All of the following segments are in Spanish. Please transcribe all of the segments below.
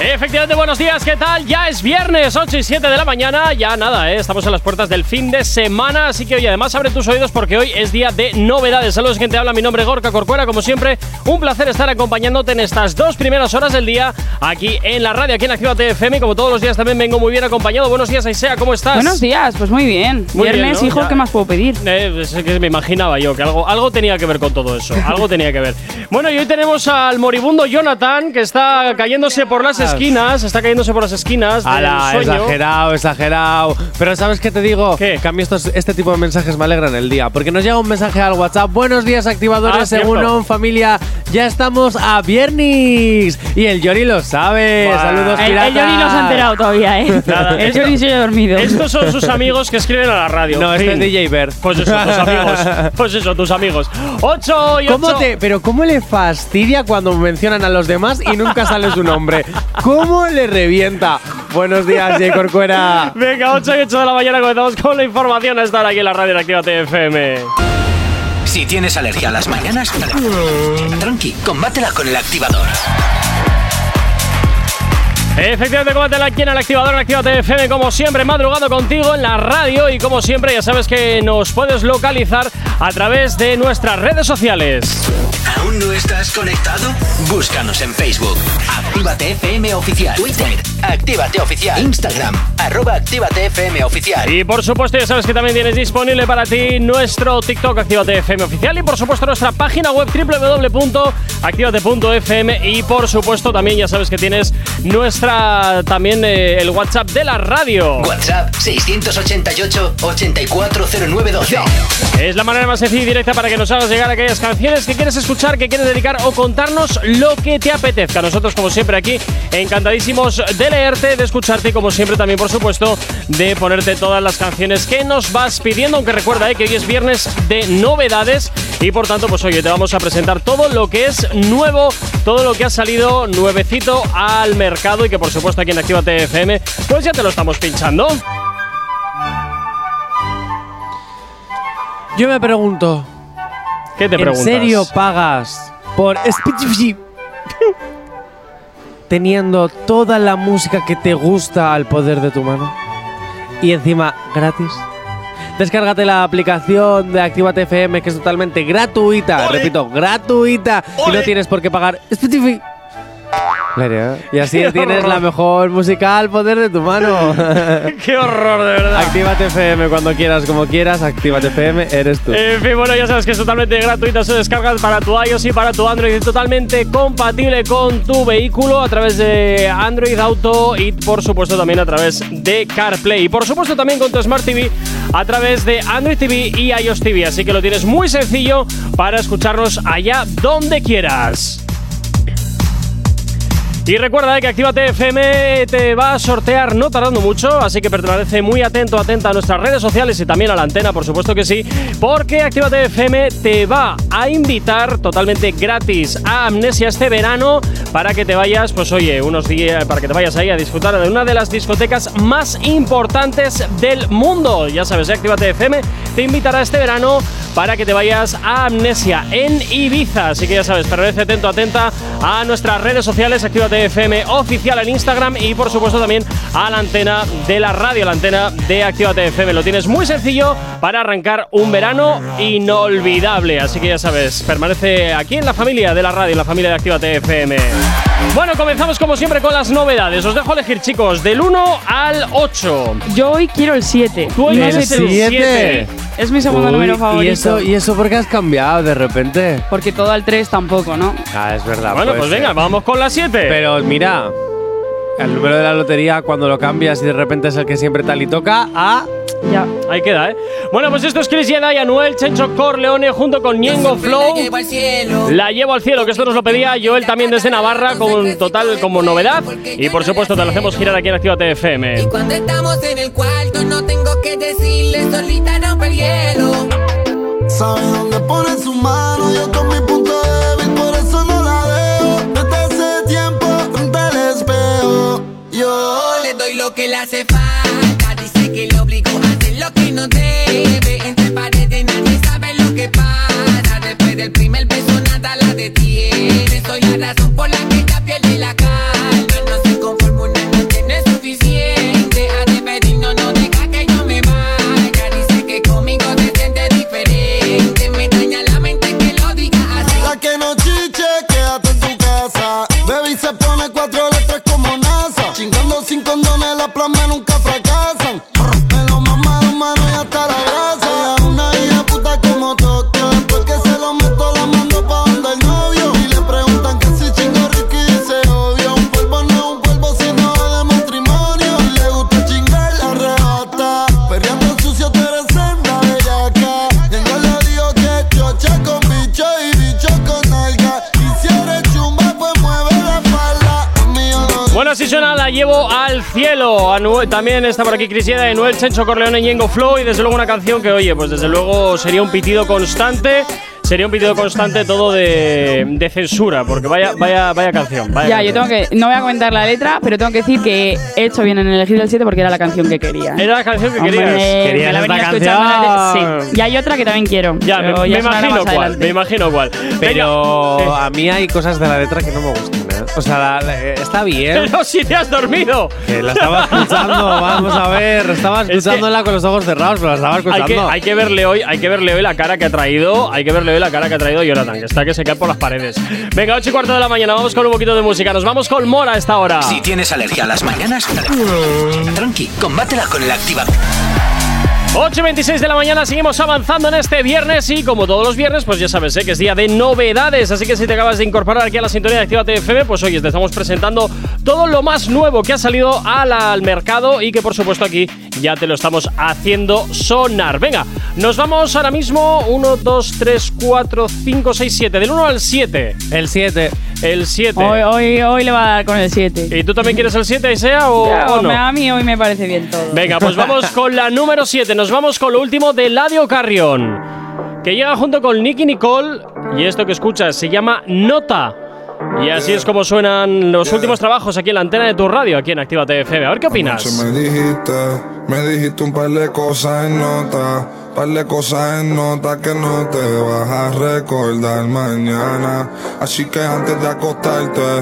Efectivamente, buenos días, ¿qué tal? Ya es viernes, 8 y 7 de la mañana. Ya nada, ¿eh? estamos en las puertas del fin de semana. Así que hoy, además, abre tus oídos porque hoy es día de novedades. Saludos, quien te habla. Mi nombre es Gorka Corcuera. Como siempre, un placer estar acompañándote en estas dos primeras horas del día aquí en la radio, aquí en Activa FM. Como todos los días, también vengo muy bien acompañado. Buenos días, Aisea, ¿cómo estás? Buenos días, pues muy bien. Muy bien, viernes, ¿no? hijo, Ya. ¿qué más puedo pedir? Eh, es que me imaginaba yo que algo, algo tenía que ver con todo eso. Algo tenía que ver. Bueno, y hoy tenemos al moribundo Jonathan, que está cayéndose por las esquinas. Está cayéndose por las esquinas. del Ala, sueño. exagerado, exagerado. Pero ¿sabes qué te digo? ¿Qué? Que a mí estos, este tipo de mensajes me alegran el día. Porque nos llega un mensaje al WhatsApp. Buenos días, activadores. Ah, según on, familia. Ya estamos a viernes. Y el Yori lo sabe. Buah. Saludos, El, el Yori no se ha enterado todavía, ¿eh? Nada, el esto- Yori se ha dormido. Estos son sus amigos que escriben a la radio. No, este es DJ Bert. Pues eso, tus amigos. Pues eso, tus amigos. 8 y 8. ¿Cómo te, pero cómo le fastidia cuando mencionan a los demás y nunca sale su nombre? ¿Cómo le revienta? Buenos días, J. Corcuera. Venga, 8 y 8 de la mañana comenzamos con la información a estar aquí en la radio en Actívate FM. Si tienes alergia a las mañanas, tranqui, combátela con el activador. Efectivamente, combátela aquí en el activador en Actívate FM, como siempre, madrugando contigo en la radio. Y como siempre, ya sabes que nos puedes localizar a través de nuestras redes sociales. ¿Aún no estás conectado? Búscanos en Facebook. Actívate FM Oficial. Twitter. Actívate Oficial. Instagram. Arroba Actívate FM Oficial. Y por supuesto, ya sabes que también tienes disponible para ti nuestro TikTok Actívate FM oficial y por supuesto nuestra página web www.activate.fm y por supuesto también ya sabes que tienes nuestra también eh, el WhatsApp de la radio. WhatsApp 688-840912. Es la manera más sencilla y directa para que nos hagas llegar aquellas canciones que quieres escuchar, que quieres dedicar o contarnos lo que te apetezca. Nosotros, como siempre, aquí encantadísimos de leerte, de escucharte y, como siempre, también, por supuesto, de ponerte todas las canciones que nos vas pidiendo. Aunque recuerda eh, que hoy es viernes de novedades y, por tanto, pues oye, te vamos a presentar todo lo que es nuevo, todo lo que ha salido nuevecito al mercado y que, por supuesto, aquí en Actívate FM, pues ya te lo estamos pinchando. Yo me pregunto, ¿Qué te ¿en preguntas? serio pagas por Spotify teniendo toda la música que te gusta al poder de tu mano? Y encima, gratis. Descárgate la aplicación de Actívate FM que es totalmente gratuita. Repito, gratuita. Y no tienes por qué pagar Spotify. Claro. Y así Qué tienes horror. la mejor música al poder de tu mano. ¡Qué horror, de verdad! Actívate FM cuando quieras, como quieras. Actívate FM, eres tú. En fin, bueno, ya sabes que es totalmente gratuita, se descarga para tu iOS y para tu Android, es totalmente compatible con tu vehículo a través de Android Auto y por supuesto también a través de CarPlay y por supuesto también con tu Smart TV a través de Android TV y iOS TV, así que lo tienes muy sencillo para escucharnos allá donde quieras. Y recuerda eh, que Actívate FM te va a sortear no tardando mucho, así que permanece muy atento, atenta a nuestras redes sociales y también a la antena, por supuesto que sí, porque Actívate FM te va a invitar totalmente gratis a Amnesia este verano para que te vayas, pues oye, unos días, para que te vayas ahí a disfrutar de una de las discotecas más importantes del mundo. Ya sabes, eh, Actívate FM te invitará este verano para que te vayas a Amnesia en Ibiza. Así que ya sabes, permanece atento, atenta a nuestras redes sociales, Actívate FM oficial en Instagram y por supuesto también a la antena de la radio, la antena de Actívate FM. Lo tienes muy sencillo para arrancar un verano inolvidable. Así que ya sabes, permanece aquí en la familia de la radio, en la familia de Actívate FM. Bueno, comenzamos como siempre con las novedades. Os dejo elegir, chicos, del 1 al 8. Yo hoy quiero el 7. Tú hoy decir el un siete. 7. Es mi segundo Uy, número favorito. ¿Y eso, ¿Y eso por qué has cambiado de repente? Porque todo al 3 tampoco, ¿no? Ah, es verdad. Bueno, pues ser. venga, vamos con la 7. Pero mira, el número de la lotería, cuando lo cambias y de repente es el que siempre tal y toca, a. Ya. Ahí queda, ¿eh? Bueno, pues esto es Chris Jedi, Anuel, Chencho Corleone junto con Ñengo Flow. La llevo al cielo, que esto nos lo pedía Joel también desde Navarra, con total como novedad. Y por supuesto, te lo hacemos girar aquí en Actívate FM. Y cuando estamos en el cuarto no tengo que decirle solita rompe el hielo. Sabe dónde pone su mano, yo con lo que le hace falta. Dice que le obligó a hacer lo que no debe. Entre paredes nadie sabe lo que pasa. Después del primer beso nada la detiene. Soy la razón por la que ella pierde la calma. Bueno, así suena La Llevo al Cielo. Anuel- también está por aquí Crisieda, Noel, Chencho Corleone, Ñengo Flow. Y desde luego una canción que, oye, pues desde luego sería un pitido constante. Sería un pitido constante todo de, de censura, porque vaya, vaya, vaya canción. vaya Ya, yo tengo que. No voy a comentar la letra, pero tengo que decir que he hecho bien en elegir el 7 porque era la canción que quería. Era la canción que Hombre, querías. Querías me la venía escuchando Sí. Y hay otra que también quiero. Ya, me, imagino cuál, me imagino cuál. Pero Venga, a mí hay cosas de la letra que no me gustan. O sea, la- la- eh, está bien. pero si te has dormido. Que la estaba escuchando, vamos a ver. Estaba Es que- escuchándola con los ojos cerrados, pero la estaba Hay escuchando. que, hay que verle hoy, hay que verle hoy la cara que ha traído, hay que verle hoy la cara que ha traído Jonathan, que está que se cae por las paredes. Venga, 8 y cuarto de la mañana, vamos con un poquito de música. Nos vamos con Mora a esta hora. Si tienes alergia a las mañanas, tranqui, combátela con el activador. 8 y 26 de la mañana, seguimos avanzando en este viernes y como todos los viernes, pues ya sabes ¿eh? que es día de novedades. Así que si te acabas de incorporar aquí a la sintonía de Activa FM, pues hoy te estamos presentando todo lo más nuevo que ha salido al, al mercado y que por supuesto aquí ya te lo estamos haciendo sonar. Venga, nos vamos ahora mismo 1, 2, 3, 4, 5, 6, 7. Del 1 al 7. El 7. El 7. Hoy, hoy, hoy le va a dar con el 7. ¿Y tú también quieres el 7, Isea, o, o no? A mí hoy me parece bien todo. Venga, pues vamos con la número 7. Nos vamos con lo último de Ladio Carrión, que llega junto con Nicky Nicole. Y esto que escuchas se llama Nota. Y así es como suenan los últimos trabajos aquí en la antena de tu radio, aquí en Actívate FM. A ver qué opinas. Me dijiste, me dijiste un par de cosas en nota, par cosas en nota que no te vas a recordar mañana. Así que antes de acostarte,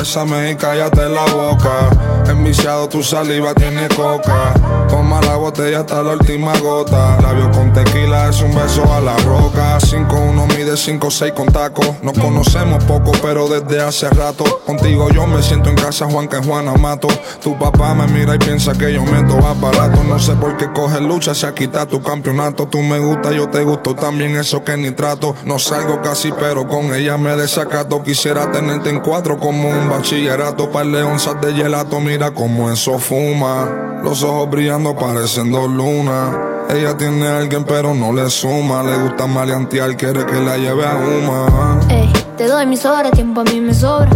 bésame y cállate la boca. Enviciado tu saliva tiene coca. Toma la botella hasta la última gota. Labios con tequila es un beso a la roca. 5-1 mide 5-6 con taco. Nos conocemos poco, pero desde hace rato. Contigo yo me siento en casa, Juan que Juana mato. Tu papá me mira y piensa que yo meto aparato. No sé por qué coge lucha, se quita tu campeonato. Tú me gusta, yo te gusto también, eso que ni trato. No salgo casi, pero con ella me desacato. Quisiera tenerte en cuatro como un bachillerato. Par de onzas de gelato, mira cómo eso fuma. Los ojos brillando parecen dos lunas. Ella tiene a alguien pero no le suma. Le gusta maleantear, quiere que la lleve a Uma. Ey, te doy mis horas, tiempo a mí me sobra.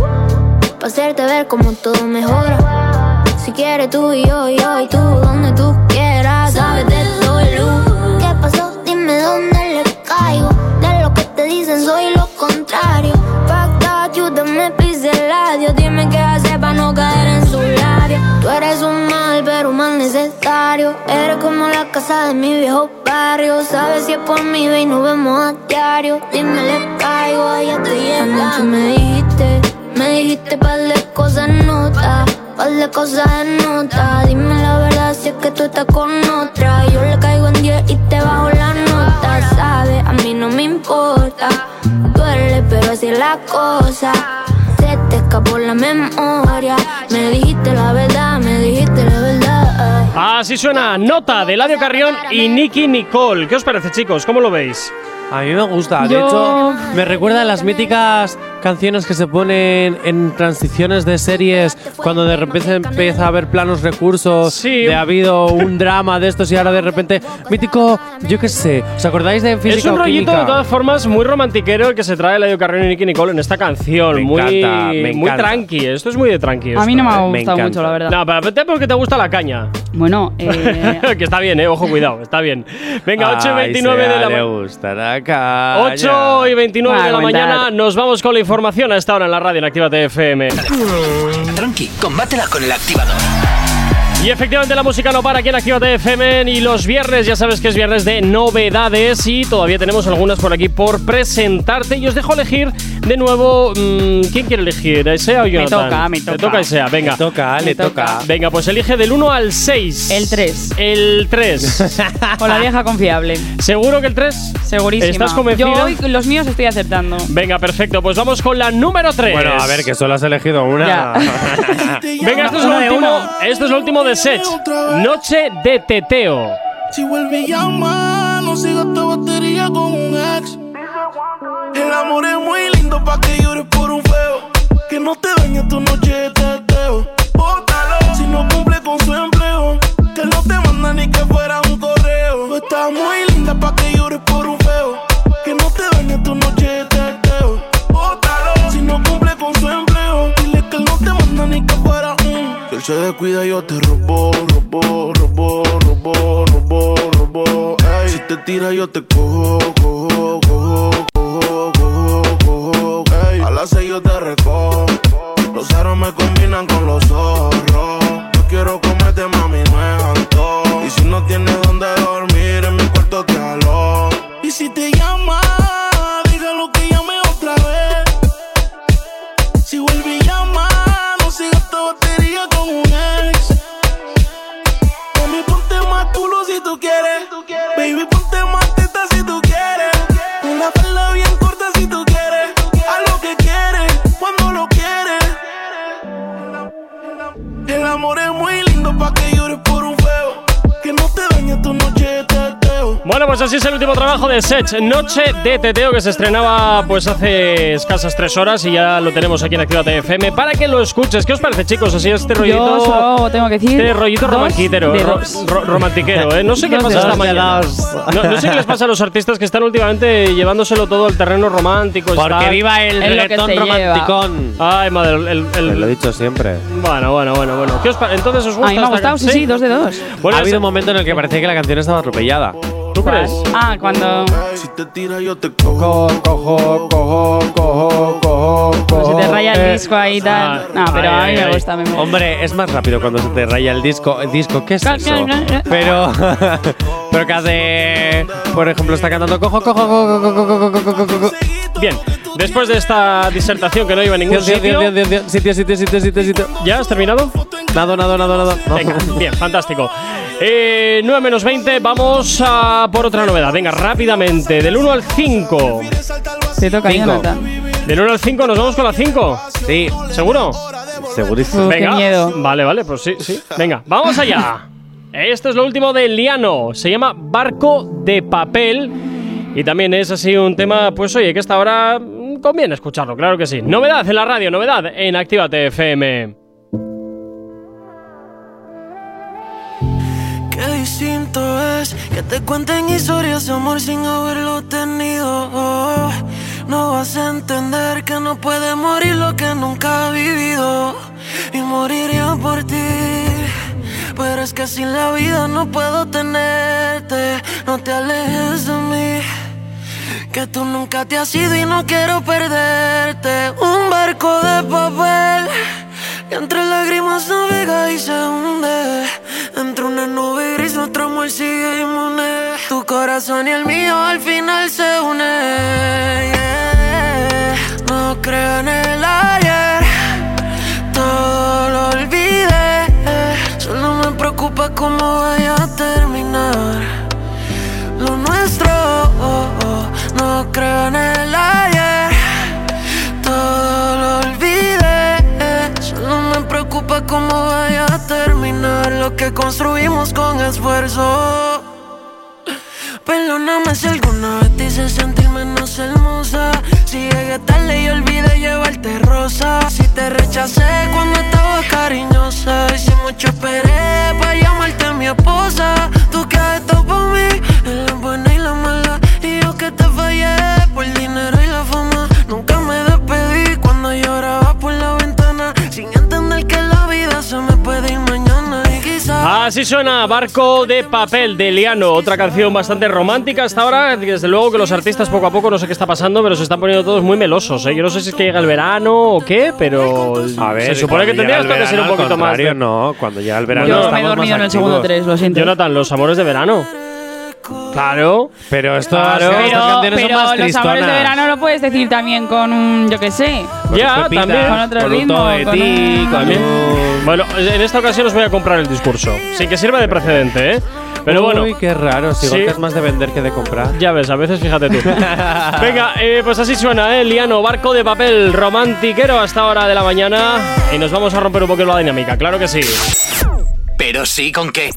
Pa' hacerte ver cómo todo mejora. Si quieres tú y yo, y yo y tú, donde tú quieras. Sabes de todo. ¿Qué pasó? Dime dónde le caigo. De lo que te dicen soy lo contrario. El. Dime qué hacer para no caer en su labio. Tú eres un mal, pero un mal necesario. Eres como la casa de mi viejo barrio. Sabes si es por mí, ve y nos vemos a diario. Dime, le caigo, ahí estoy llegando. Anoche me dijiste, me dijiste par de cosas nota. Par de cosas en nota. Dime la verdad si es que tú estás con otra. Yo le caigo en 10 y te bajo la nota. Sabes, a mí no me importa. Duele, pero así es la cosa. Se te escapó la memoria. Me dijiste la verdad, me dijiste la verdad. Así suena Nota de Ladio Carrión y Nicky Nicole. ¿Qué os parece, chicos? ¿Cómo lo veis? A mí me gusta. De Yo- hecho, me recuerda a las míticas canciones que se ponen en transiciones de series cuando de repente empieza a haber planos recursos Sí. de ha habido un drama de estos y ahora de repente mítico, yo qué sé. ¿Os acordáis de Física Es un o rollito Química? de todas formas muy romantiquero el que se trae Ladio Carrión y Nicky Nicole en esta canción. Me muy, encanta, me muy encanta. tranqui. Esto es muy de tranqui. A mí no me ha ¿eh? me gustado encanta. mucho, la verdad. No, pero vete porque te gusta la caña. Bueno, eh, que está bien, eh. Ojo, cuidado, está bien. Venga, 8 y Ay, 29 de sea, la le mañana. gusta la caña. 8 y 29 Va a de la mañana nos vamos con la información a esta hora en la radio en Actívate FM. Tranqui, combátela con el activador. Y efectivamente la música no para aquí en Actívate FM y los viernes, ya sabes que es viernes de novedades y todavía tenemos algunas por aquí por presentarte y os dejo elegir de nuevo, mm, ¿quién quiere elegir? ¿Isea o Jonathan? toca, me Te toca. toca Isea, venga. Le toca, le toca. toca. Venga, pues elige del 1 al 6. El 3. El 3. Con la vieja confiable. ¿Seguro que el 3? Segurísima. ¿Estás convencida? Yo hoy los míos estoy acertando. Venga, perfecto. Pues vamos con la número 3. Bueno, a ver, que solo has elegido una. Ya. Venga, esto es, lo último, uno. esto es lo último de Sech. Noche de teteo. Si vuelve y llama, no siga esta batería con un ex. El amor es muy pa' que llores por un feo. Que no te dañe tu noche de teteo. Bótalo si no cumple con su empleo. Que no te manda ni que fuera un correo. Tú estás muy linda pa' que llores por un feo. Que no te dañe tu noche de teteo. Bótalo si no cumple con su empleo. Dile que él no te manda ni que fuera un. Si él se descuida, yo te robo, robo, robo, robo, robo, robo. Si te tira, yo te cojo, cojo, Ey, a las seis yo te recojo. Los aros me combinan con los zorros. Así es el último trabajo de Sech, Noche de Teteo, que se estrenaba pues hace escasas tres horas y ya lo tenemos aquí en Actívate FM para que lo escuches. ¿Qué os parece, chicos? Así este rollito. Yo solo tengo que decir. Este rollito de ro- ro- romantiquero, ¿eh? No sé qué pasa esta mañana. No, no sé qué les pasa a los artistas que están últimamente llevándoselo todo al terreno romántico. Porque está- viva el Es reggaetón romanticón. Ay, madre, el, el- el- lo he dicho siempre. Bueno, bueno, bueno, bueno. ¿Qué os Entonces os gusta A mí me ha gustado, sí, sí, dos de dos. Bueno, ha habido un momento en el que parecía que la canción estaba atropellada. ¿Tú crees? Ah, cuando. Si te tira, yo te cojo. cojo, cojo, cojo, cojo, se te raya el disco ahí y Ah, tal. No, pero ay, a mí me ay. gusta. me- Hombre, es más rápido cuando se te raya el disco. ¿El disco qué es eso? Pero, pero que hace, por ejemplo, está cantando cojo, cojo, cojo, cojo, cojo, cojo, cojo, cojo. Bien, Después de esta disertación que no iba a ningún sitio. Sitio, sitio, sitio, sitio, sitio. ¿Ya has terminado? Nada, nada, nada, nada. Venga, bien, fantástico. Eh, 9 menos 20, vamos a por otra novedad. Venga, rápidamente, del 1 al 5. Te toca, Del 1 al 5, nos vamos con la 5. Sí. ¿Seguro? Segurísimo. Uh, Venga. Qué miedo. Vale, vale, pues sí, sí. Venga, vamos allá. Esto es lo último de Liano. Se llama Barco de Papel. Y también es así un tema, pues oye, que hasta ahora conviene escucharlo, claro que sí. Novedad en la radio, novedad en Actívate FM. Qué distinto es que te cuenten historias de amor sin haberlo tenido. Oh, no vas a entender que no puede morir lo que nunca ha vivido. Y moriría por ti. Pero es que sin la vida no puedo tenerte. No te alejes de mí. Que tú nunca te has ido y no quiero perderte. Un barco de papel que entre lágrimas navega y se hunde. Entre una nube gris nuestro amor sigue inmune. Tu corazón y el mío al final se unen. No creo en el ayer, todo lo olvidé. Solo me preocupa cómo vaya a terminar lo nuestro. No creo en el ayer, todo lo olvidé. Solo me preocupa cómo vaya a terminar lo que construimos con esfuerzo. Perdóname si alguna vez te hice sentir menos hermosa. Si llegué tarde y olvidé llevarte rosa. Si te rechacé cuando estabas cariñosa. Y si mucho esperé para llamarte mi esposa. Por el dinero y la fama. Nunca me despedí cuando lloraba por la ventana. Sin entender que la vida se me puede ir mañana. Y quizás. Así suena Barco de Papel de Liano, otra canción bastante romántica hasta ahora. Desde luego que los artistas poco a poco no sé qué está pasando, pero se están poniendo todos muy melosos. ¿eh? Yo no sé si es que llega el verano o qué, pero A ver, se supone que cuando tendría llega esto el que ser un verano, poquito más. contrario, de- No, cuando llega el verano. Yo me he estamos dormido más en el segundo activos. 3, lo siento. Jonathan, los amores de verano. Claro. Pero esto, Claro. estas Pero, canciones son pero más los amores de verano lo puedes decir también con un, yo qué sé. Con Ya, Pepita, también. Con otro con ritmo, todo de con ti, un- con También. Bueno, en esta ocasión os voy a comprar el discurso. Sí que sirve de precedente, ¿eh? Pero bueno. Uy, qué raro. Si Sí. Más de vender que de comprar. Ya ves, a veces fíjate tú. Venga, eh, pues así suena, ¿eh? Liano, barco de papel romantiquero hasta hora de la mañana. Y nos vamos a romper un poquito la dinámica, claro que sí. Pero sí con qué.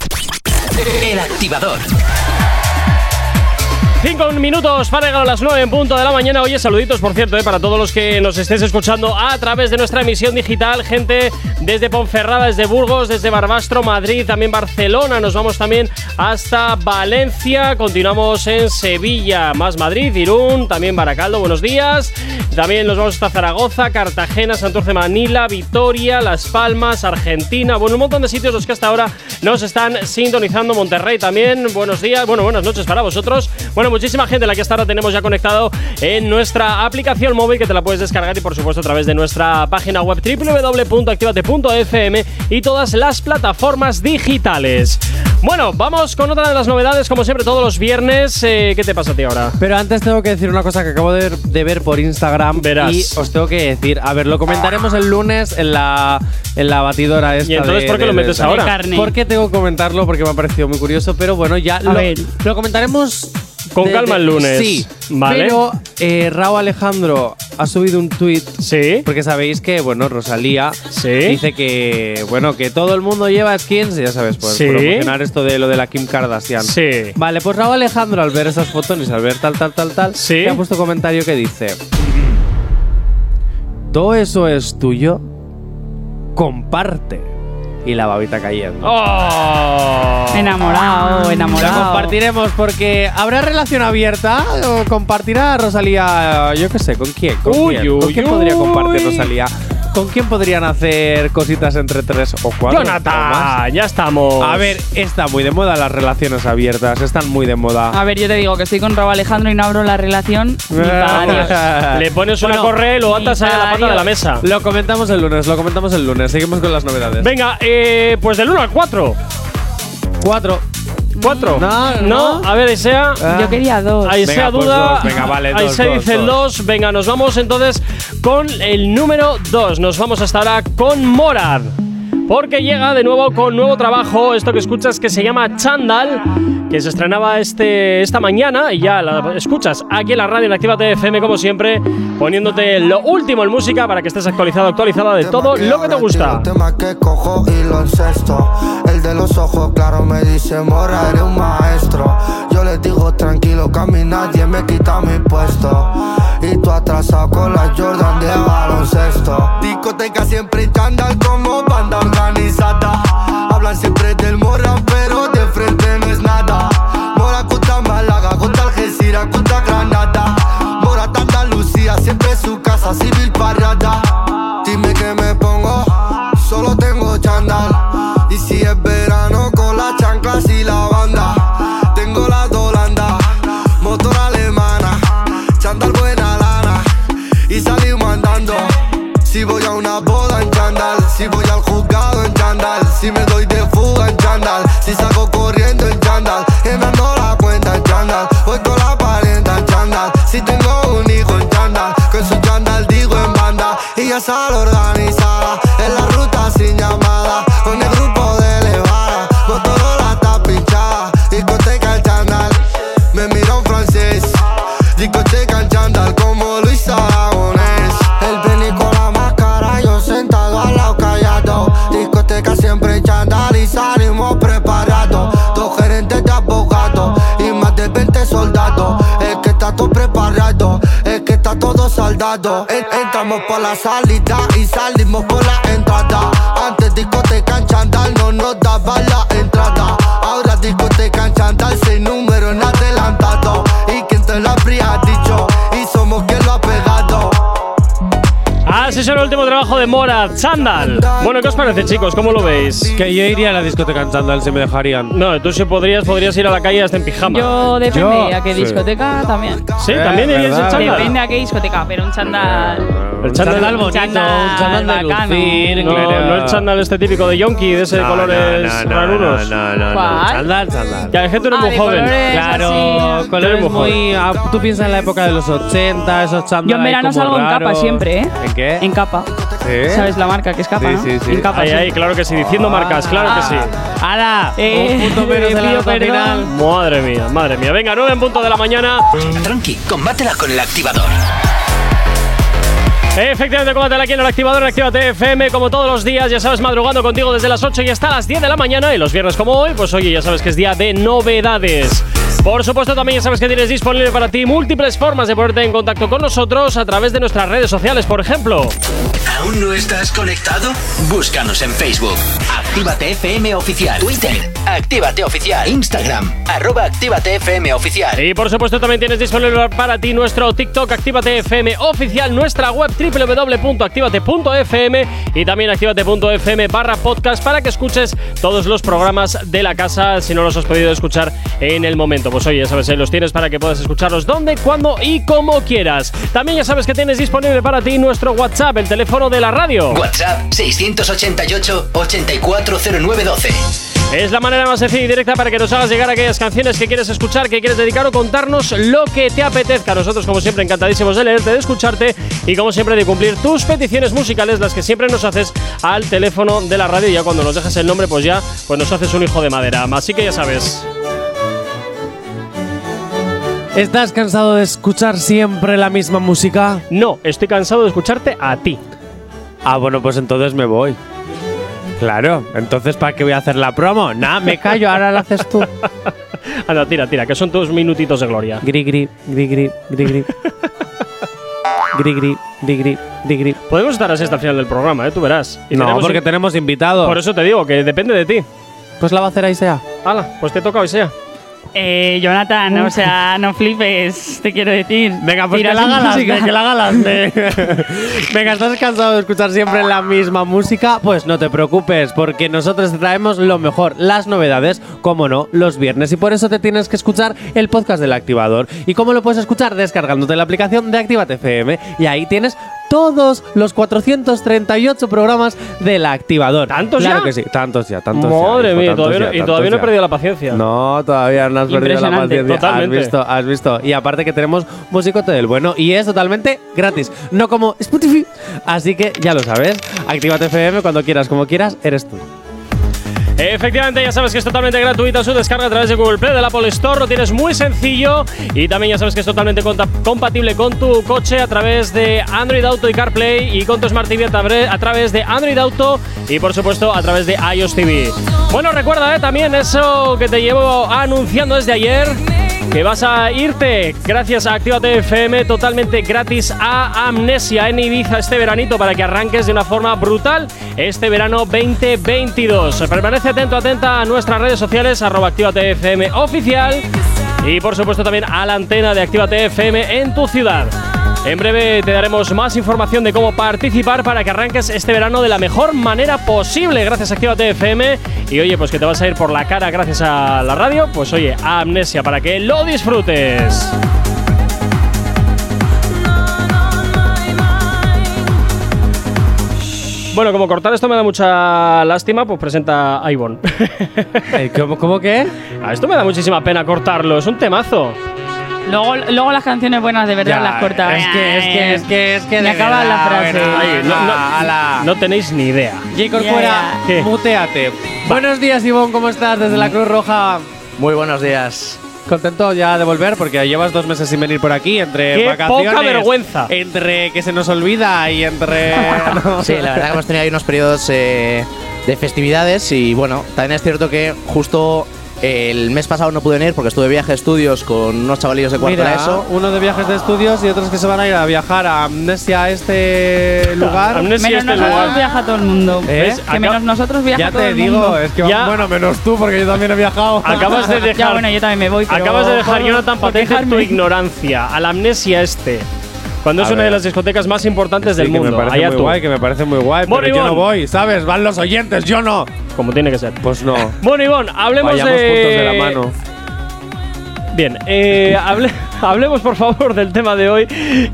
El activador. Cinco minutos para llegar a las 9 en punto de la mañana. Oye, saluditos, por cierto, eh, para todos los que nos estéis escuchando a través de nuestra emisión digital. Gente desde Ponferrada, desde Burgos, desde Barbastro, Madrid, también Barcelona. Nos vamos también hasta Valencia. Continuamos en Sevilla, más Madrid, Irún, también Baracaldo. Buenos días. También nos vamos hasta Zaragoza, Cartagena, Santurce, Manila, Vitoria, Las Palmas, Argentina. Bueno, un montón de sitios los que hasta ahora nos están sintonizando. Monterrey también. Buenos días, bueno, buenas noches para vosotros. Bueno, muchísima gente la que hasta ahora tenemos ya conectado en nuestra aplicación móvil que te la puedes descargar y por supuesto a través de nuestra página web www.activate.fm y todas las plataformas digitales. Bueno, vamos con otra de las novedades, como siempre, todos los viernes. Eh, ¿Qué te pasa a ti ahora? Pero antes tengo que decir una cosa que acabo de, de ver por Instagram. Verás. Y os tengo que decir, a ver, lo comentaremos el lunes en la, en la batidora esta. ¿Y entonces de- por qué de- lo metes de- ahora? De carne. ¿Por qué tengo que comentarlo? Porque me ha parecido muy curioso, pero bueno, ya lo, ver. lo comentaremos. Con de- calma de- el lunes. Sí, Vale. Pero eh, Raúl Alejandro ha subido un tuit Sí. porque sabéis que, bueno, Rosalía Sí. dice que, bueno, que todo el mundo lleva skins, ya sabes, pues Sí. promocionar esto de lo de la Kim Kardashian. Sí. Vale, pues Raúl Alejandro al ver esas fotos y al ver tal, tal, tal, tal, Sí. ha puesto un comentario que dice: Todo eso es tuyo, comparte. Y la babita cayendo. ¡Oh! Enamorado, La enamorado. compartiremos porque habrá relación abierta o compartirá Rosalía, yo qué sé, ¿con quién? ¿Con Uy, quién, ¿Con uy, quién podría compartir uy. Rosalía? ¿Con quién podrían hacer cositas entre tres o cuatro? o más? Jonathan, ya estamos. A ver, está muy de moda las relaciones abiertas, están muy de moda. A ver, yo te digo que estoy con Robo Alejandro y no abro la relación ni para Dios. Le pones una Bueno, correa y lo atas ahí a la pata de la mesa. Lo comentamos el lunes, lo comentamos el lunes. Seguimos con las novedades. Venga, eh, pues del 1 al 4. Cuatro. 4. No, no. no. A ver, Isea. Ah. Yo quería dos. Ahí Venga, sea pues duda. dos. Venga, vale, Ahí dos, se dos, dice el dos. 2. Venga, nos vamos entonces con el número 2. Nos vamos hasta ahora con Morad. Porque llega de nuevo con nuevo trabajo. Esto que escuchas que se llama Chandal. Que se estrenaba este, esta mañana. Y ya la escuchas aquí en la radio en Actívate FM, como siempre. Poniéndote lo último en música para que estés actualizado, actualizada de todo lo que te gusta. El de los ojos, claro, me dice, mora, un maestro. Yo les digo, tranquilo, que a mí nadie me quita mi puesto. Y tú atrasado con la Jordan de baloncesto. Discoteca siempre en chándal como banda organizada. Hablan siempre del mora, pero de frente no es nada. Mora contra Málaga, contra Algeciras, contra Granada. Mora hasta Andalucía, siempre su casa civil parada. Dime que me pongo, En- entramos por la salida y salimos por la entrada, antes discoteca en chándal no nos daba la entrada, ahora discoteca en chándal, seis números Así es el último trabajo de Mora, Chandal. Bueno, ¿qué os parece, chicos? ¿Cómo lo veis? Que yo iría a la discoteca en chándal si me dejarían. No, tú si podrías, podrías ir a la calle hasta en pijama. Yo depende Yo- a qué sí. discoteca también. sí, Eh, también irías en chándal. Depende a qué discoteca, pero un chandal. El chándal bonito, chándal un chándal de bacano. lucir, No, claro. no el chándal este típico de yonki, de ese de colores rarunos. No, no, no. ¿Cuál? Chándal, chándal. Que hay gente no es Ah, muy joven. Claro, así. colores muy muy. ah, tú piensas en la época de los 80, esos chándal. Yo en verano salgo en capa siempre, ¿eh? ¿En qué? En capa. ¿Sí? ¿Sabes la marca que es capa? Sí, no? sí, sí. En capa. Ahí, sí. ahí, claro que sí, diciendo marcas, claro que sí. ¡Hala! Eh, un punto menos en la nota final. Madre mía, madre mía. Venga, 9 en punto de la mañana. Tranqui, combátela con el activador. Efectivamente, combátela aquí en el activador en Actívate FM, como todos los días, ya sabes, madrugando contigo desde las 8 y hasta las 10 de la mañana. Y los viernes como hoy, pues oye, ya sabes que es día de novedades. Por supuesto, también ya sabes que tienes disponible para ti múltiples formas de ponerte en contacto con nosotros a través de nuestras redes sociales, por ejemplo. ¿Aún no estás conectado? Búscanos en Facebook. Actívate FM Oficial. Twitter. Actívate Oficial. Instagram. Arroba Actívate FM Oficial. Y por supuesto también tienes disponible para ti nuestro TikTok Actívate FM oficial, nuestra web www.activate.fm y también activate.fm barra podcast para que escuches todos los programas de la casa si no los has podido escuchar en el momento. Pues oye, ya sabes, ahí los tienes para que puedas escucharlos donde, cuando y como quieras. También ya sabes que tienes disponible para ti nuestro WhatsApp, el teléfono de la radio. WhatsApp 688 840912. Es la manera más sencilla y directa para que nos hagas llegar aquellas canciones que quieres escuchar, que quieres dedicar o contarnos lo que te apetezca. Nosotros, como siempre, encantadísimos de leerte, de escucharte y, como siempre, de cumplir tus peticiones musicales, las que siempre nos haces al teléfono de la radio. Y ya cuando nos dejas el nombre, pues ya pues nos haces un hijo de madera. Así que ya sabes. ¿Estás cansado de escuchar siempre la misma música? No, estoy cansado de escucharte a ti. Ah, bueno, pues entonces me voy. Claro, entonces ¿para qué voy a hacer la promo? Nah, me callo, ahora la haces tú. Anda, tira, tira, que son tus minutitos de gloria. Gri, gri, gri, gri, gri, gri. Gri, gri, gri, gri, gri, gri. Podemos estar así hasta el final del programa, ¿eh? Tú verás. Y No, tenemos porque tenemos invitado. Por eso te digo, que depende de ti. Pues la va a hacer Aisea. Hala, pues te toca hoy sea. Eh, Jonathan, o sea, no flipes, te quiero decir. Venga, pues que la que haga Venga, ¿estás cansado de escuchar siempre la misma música? Pues no te preocupes, porque nosotros te traemos lo mejor, las novedades, como no, los viernes. Y por eso te tienes que escuchar el podcast del activador. ¿Y cómo lo puedes escuchar? Descargándote la aplicación de Actívate FM. Y ahí tienes todos los 438 programas del activador. ¿Tantos claro ya? que sí, tantos ya, tantos ya, Madre hijo, mía, tantos todavía, no- ya, y todavía no he perdido la paciencia. No, todavía no has perdido la paciencia. Totalmente. Has visto, has visto. Y aparte que tenemos musicote del bueno y es totalmente gratis, no como Spotify. Así que ya lo sabes, Actívate FM cuando quieras, como quieras, eres tú. Efectivamente, ya sabes que es totalmente gratuita su descarga a través de Google Play, del Apple Store, lo tienes muy sencillo y también ya sabes que es totalmente compatible con tu coche a través de Android Auto y CarPlay y con tu Smart TV a través de Android Auto y por supuesto a través de iOS TV. Bueno, recuerda eh, también eso que te llevo anunciando desde ayer. Que vas a irte gracias a Actívate FM totalmente gratis a Amnesia en Ibiza este veranito para que arranques de una forma brutal este verano 2022. Permanece atento, atenta a nuestras redes sociales, arroba FM oficial y por supuesto también a la antena de Actívate FM en tu ciudad. En breve te daremos más información de cómo participar para que arranques este verano de la mejor manera posible gracias a Actívate FM. Y oye, pues que te vas a ir por la cara gracias a la radio, pues oye, Amnesia para que lo disfrutes. Bueno, como cortar esto me da mucha lástima, pues presenta a Ivonne. Eh, ¿Cómo, cómo qué? a esto me da muchísima pena cortarlo, es un temazo. Luego, luego las canciones buenas de verdad Ya, las cortas. es que- es que- es que- es que Me acaba la frase. Ay, no, no- ala. no tenéis ni idea. J. Ya, Corcuera, ya. ¿Qué? muteate. Buenos días, Ivonne, ¿cómo estás? Desde la Cruz Roja. Muy buenos días. Contento ya de volver porque llevas dos meses sin venir por aquí entre ¡Qué vacaciones. poca vergüenza! Entre que se nos olvida y entre. no. Sí, la verdad que hemos tenido ahí unos periodos eh, de festividades y bueno, también es cierto que justo el mes pasado no pude venir porque estuve de viaje a estudios con unos chavalillos de cuarto de Mira, ESO. uno de viajes de estudios y otros que se van a ir a viajar a Amnesia a este lugar. Amnesia Menos este nosotros lugar. viaja todo el mundo. ¿Eh? ¿Ves? Que menos nosotros viaja ya todo te el digo, mundo. es que Ya- bueno, menos tú porque yo también he viajado. Acabas de dejar. Ya, bueno, yo también me voy. pero acabas de dejar, por- Jonathan, por patente tu quejarme. ignorancia. A la amnesia este. Cuando es A una de las discotecas más importantes Sí, del que mundo. me parece Allá muy tú. guay, que me parece muy guay, pero yo no voy, ¿sabes? Van los oyentes, yo no. Como tiene que ser. Pues no. Bueno, Ivonne, hablemos Vayamos de. juntos de la mano. Bien, eh, hable- hablemos por favor del tema de hoy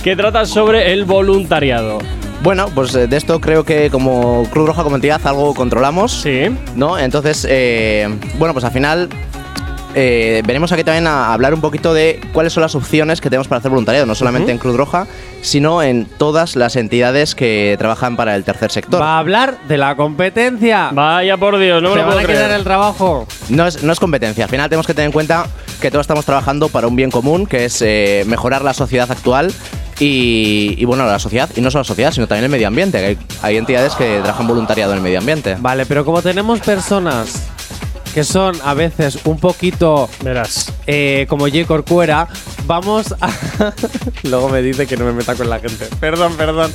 que trata sobre el voluntariado. Bueno, pues eh, de esto creo que como Cruz Roja como entidad algo controlamos. Sí. ¿No? Entonces, eh, bueno, pues al final eh, venimos aquí también a hablar un poquito de cuáles son las opciones que tenemos para hacer voluntariado, no solamente en Cruz Roja, sino en todas las entidades que trabajan para el tercer sector. Va a hablar de la competencia. Vaya por Dios, no me Se lo van puedo a quitar creer. el trabajo. No es, no es competencia, al final tenemos que tener en cuenta que todos estamos trabajando para un bien común, que es eh, mejorar la sociedad actual. Y, y, bueno, la sociedad, y no solo la sociedad, sino también el medio ambiente. que Hay, hay entidades que trabajan voluntariado en el medio ambiente. Vale, pero como tenemos personas que son a veces un poquito Verás. eh, como J. Corcuera, vamos a. Luego me dice que no me meta con la gente. Perdón, perdón.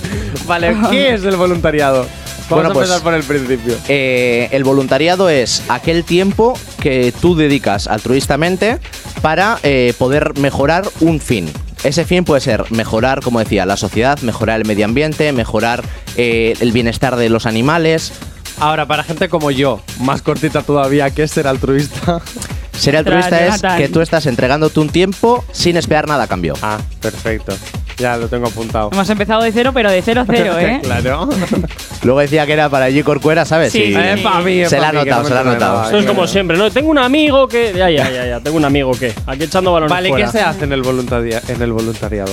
Vale, ¿qué es el voluntariado? Vamos Bueno, a pues- empezar por el principio. Eh, el voluntariado es aquel tiempo que tú dedicas altruistamente para eh, poder mejorar un fin. Ese fin puede ser mejorar, como decía, la sociedad, mejorar el medio ambiente, mejorar eh, el bienestar de los animales. Ahora, para gente como yo, más cortita todavía, ¿qué es ser altruista? Ser altruista Tras, es que tú estás entregándote un tiempo sin esperar nada a cambio. Ah, perfecto. Ya lo tengo apuntado. Hemos empezado de cero, pero de cero cero, ¿eh? claro. Luego decía que era para G. Corcuera, ¿sabes? Sí, Y sí, Eh, sí. pa' mí, se la ha notado, no se la ha notado. Esto es como siempre, ¿no? Tengo un amigo que. Ya, ya, ya, ya. Tengo un amigo que. Aquí echando balones Vale, fuera. ¿qué se hace en el, en el voluntariado?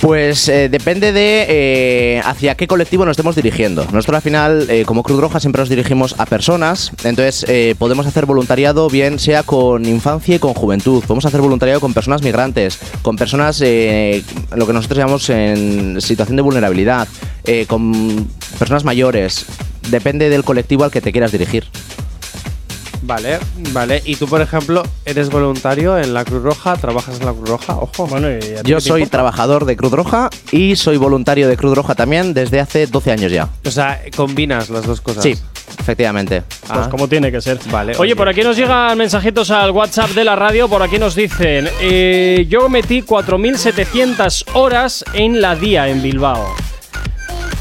Pues eh, depende de eh, hacia qué colectivo nos estemos dirigiendo. Nosotros al final, eh, como Cruz Roja, siempre nos dirigimos a personas, entonces eh, podemos hacer voluntariado bien sea con infancia y con juventud. Podemos hacer voluntariado con personas migrantes, con personas, lo que nosotros llamamos en situación de vulnerabilidad, con personas mayores. Depende del colectivo al que te quieras dirigir. Vale, vale. ¿Y tú, por ejemplo, eres voluntario en la Cruz Roja? ¿Trabajas en la Cruz Roja? Ojo. Bueno, ¿y a ti Yo qué te soy importa? trabajador de Cruz Roja y soy voluntario de Cruz Roja también desde hace 12 años ya. O sea, combinas las dos cosas. Sí, efectivamente. Pues Ah. como tiene que ser. Vale, Oye, oye. por aquí nos llegan mensajitos al WhatsApp de la radio. Por aquí nos dicen: eh, Yo metí 4.700 horas en la día en Bilbao.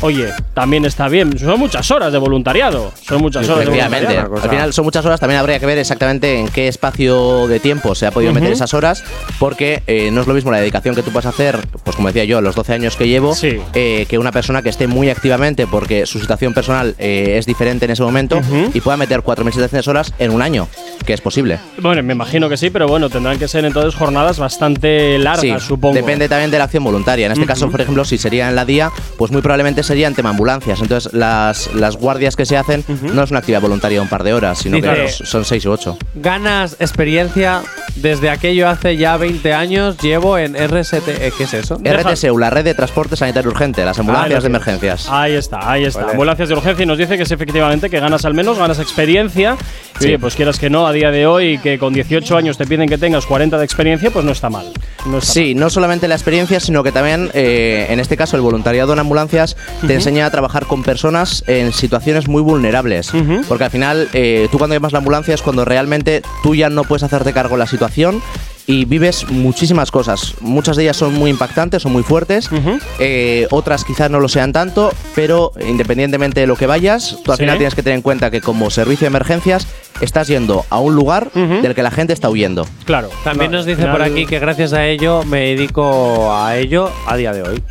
Oye, también está bien. Son muchas horas de voluntariado. Son muchas horas de Efectivamente. cosa. Al final son muchas horas. También habría que ver exactamente en qué espacio de tiempo se ha podido meter esas horas, porque eh, no es lo mismo la dedicación que tú puedas hacer, pues como decía yo, los 12 años que llevo, Sí. eh, que una persona que esté muy activamente porque su situación personal eh, es diferente en ese momento y pueda meter 4.700 horas en un año, que es posible. Bueno, me imagino que sí, pero bueno, tendrán que ser entonces jornadas bastante largas, Sí, supongo. depende también de la acción voluntaria. En este caso, por ejemplo, si sería en la día, pues muy probablemente sería en tema ambulancias. Entonces, las, las guardias que se hacen no es una actividad voluntaria de un par de horas, sino que Dice- son seis u ocho. Ganas experiencia desde aquello hace ya 20 años. Llevo en RST. eh, ¿Qué es eso? RTSU, la red de transporte sanitario urgente, las ambulancias lo de que- emergencias. Ahí está, ahí está. Vale. Ambulancias de urgencia y nos dice que es efectivamente que ganas al menos, ganas experiencia. Y, Sí. Oye, pues quieras que no, a día de hoy, que con 18 años te piden que tengas 40 de experiencia, pues no está mal. No está Sí, no solamente la experiencia, sino que también, eh, en este caso, el voluntariado en ambulancias te enseña a trabajar con personas en situaciones muy vulnerables. Ujú. Porque al final, eh, tú cuando llamas la ambulancia es cuando realmente tú ya no puedes hacerte cargo de la situación y vives muchísimas cosas. Muchas de ellas son muy impactantes, son muy fuertes. Ujú. eh, otras quizás no lo sean tanto, pero independientemente de lo que vayas, tú al Sí. final tienes que tener en cuenta que como servicio de emergencias estás yendo a un lugar Ujú. del que la gente está huyendo. Claro. También No, nos dice por aquí que gracias a ello me dedico a ello a día de hoy.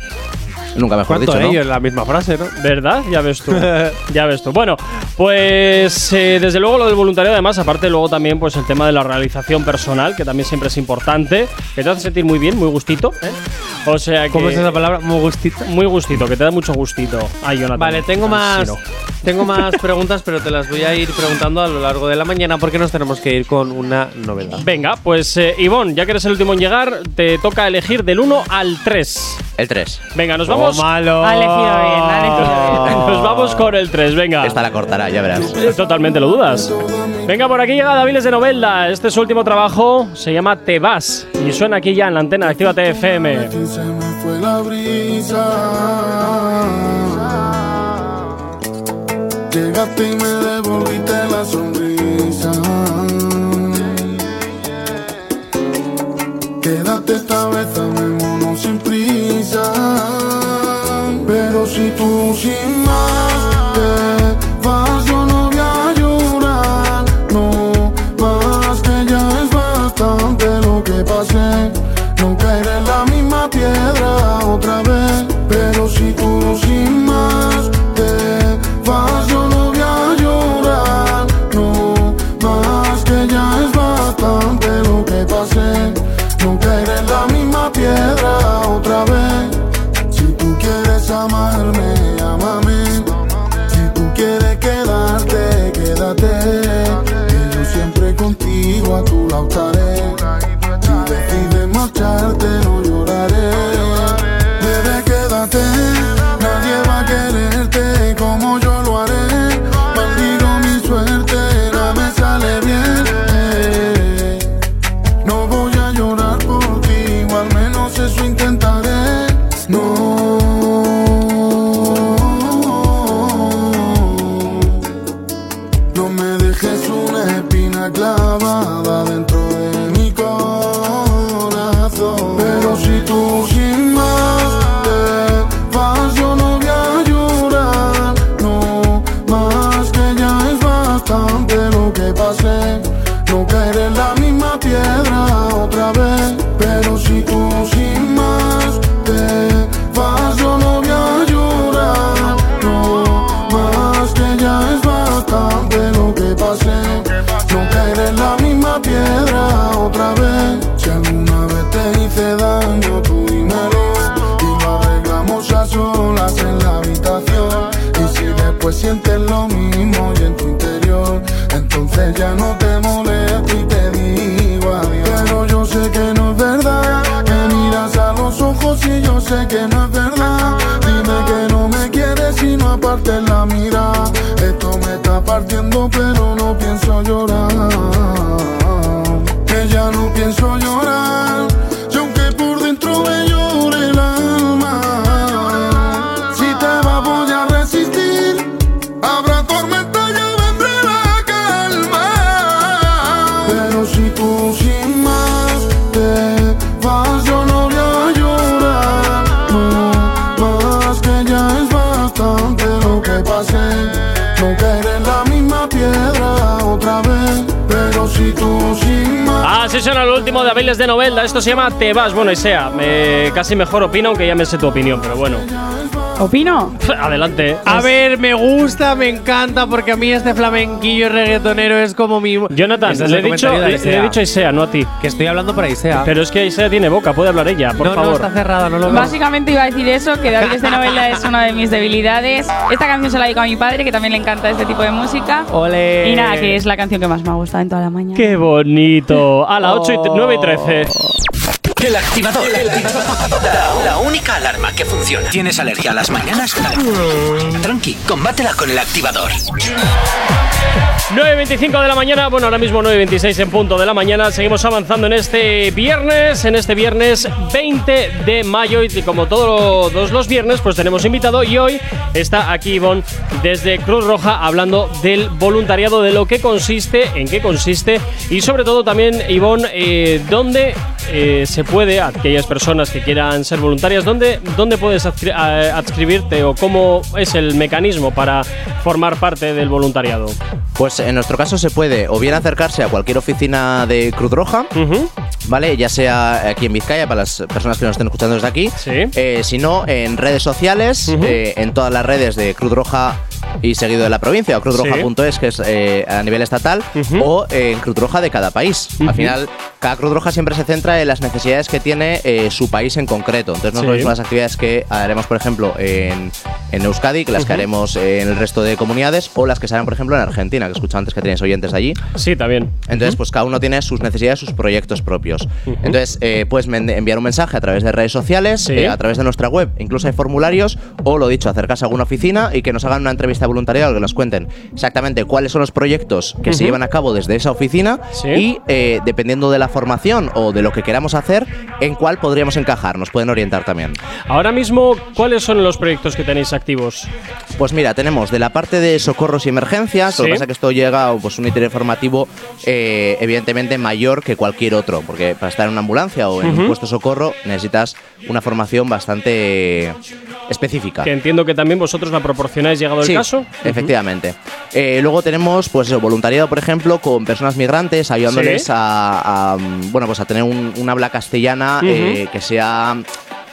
Nunca mejor ¿Cuánto dicho, ¿no? ello? Es la misma frase, ¿no? ¿Verdad? Ya ves tú. ya ves tú. Bueno, pues eh, desde luego lo del voluntariado, además, aparte luego también pues el tema de la realización personal, que también siempre es importante, que te hace sentir muy bien, muy gustito. ¿eh? O sea que. ¿Cómo es esa palabra? Muy gustito. Muy gustito, que te da mucho gustito. Ay, Jonathan. Vale, tengo más, cansino. Tengo más preguntas, pero te las voy a ir preguntando a lo largo de la mañana porque nos tenemos que ir con una novedad. Venga, pues eh, Ivonne, ya que eres el último en llegar, te toca elegir del 1 al 3. El 3. Venga, nos Oh, vamos. malo. Ha elegido bien, ha elegido bien. Nos vamos con el 3, venga. Esta la cortará, ya verás. Totalmente lo dudas. Venga, por aquí llega Daviles de Novelda. Este es su último trabajo. Se llama Te Vas. Y suena aquí ya en la antena de Actívate FM. Llegaste y me devolviste la sonrisa. Quédate esta vez, amémonos sin prisa. Pero si tú sin más te vas, yo no voy a llorar. No más que ya es bastante lo que pasé. No caeré en la misma piedra otra vez. Abeles de Novelda. Esto se llama Te vas. Bueno, y sea, me, casi mejor opino, aunque ya me sé tu opinión, pero bueno. ¿Opino? Adelante. A ver, me gusta, me encanta, porque a mí este flamenquillo reggaetonero es como mi. Jonathan, es le he, dicho, le, he dicho a Isea, no a ti. Que estoy hablando para Isea. Pero es que Isea tiene boca, puede hablar ella, por no, no, favor. está cerrada, no lo veo. Básicamente iba a decir eso, que David de novela es una de mis debilidades. Esta canción se la dedico a mi padre, que también le encanta este tipo de música. Ole. Y nada, que es la canción que más me ha gustado en toda la mañana. Qué bonito. A las 8 y 9 y 13. El activador. La, la única alarma que funciona. ¿Tienes alergia a las mañanas? Tranqui, combátela con el activador. 9.25 de la mañana, bueno, ahora mismo 9.26 en punto de la mañana. Seguimos avanzando en este viernes, en este viernes 20 de mayo. Y como todo- todos los viernes, pues tenemos invitado. Y hoy está aquí Ivonne desde Cruz Roja hablando del voluntariado, de lo que consiste, en qué consiste. Y sobre todo también, Ivonne, eh, dónde eh, se puede, aquellas personas que quieran ser voluntarias, dónde, dónde puedes adscri- adscribirte o cómo es el mecanismo para formar parte del voluntariado. Pues en nuestro caso se puede o bien acercarse a cualquier oficina de Cruz Roja. ¿vale? Ya sea aquí en Vizcaya, para las personas que nos estén escuchando desde aquí, Sí. eh, si no, en redes sociales, eh, en todas las redes de Cruz Roja y seguido de la provincia, o cruzroja.es, que es eh, a nivel estatal, o eh, en Cruz Roja de cada país. Al final, cada Cruz Roja siempre se centra en las necesidades que tiene eh, su país en concreto. Entonces, no Sí. son las actividades que haremos, por ejemplo, en, en Euskadi, que las que haremos en el resto de comunidades, o las que se harán, por ejemplo, en Argentina, que escuché antes que tenéis oyentes allí. Sí, también. Entonces, pues cada uno tiene sus necesidades, sus proyectos propios. Entonces, puedes enviar un mensaje a través de redes sociales, Sí. a través de nuestra web, incluso hay formularios, o lo dicho, acercarse a alguna oficina y que nos hagan una entrevista de voluntariado, que nos cuenten exactamente cuáles son los proyectos que se Ujú. llevan a cabo desde esa oficina Sí. y, eh, dependiendo de la formación o de lo que queramos hacer, en cuál podríamos encajar. Nos pueden orientar también. Ahora mismo, ¿cuáles son los proyectos que tenéis activos? Pues mira, tenemos de la parte de socorros y emergencias, lo Sí. que pasa es que esto llega a pues, un itinerario formativo eh, evidentemente mayor que cualquier otro, porque para estar en una ambulancia o en Ujú. un puesto de socorro necesitas una formación bastante específica. Que entiendo que también vosotros la proporcionáis llegado Sí, el caso. Efectivamente. Eh, luego tenemos, pues eso, voluntariado, por ejemplo, con personas migrantes, ayudándoles Sí. a, a, mm, bueno, pues a tener un, un habla castellana eh, que sea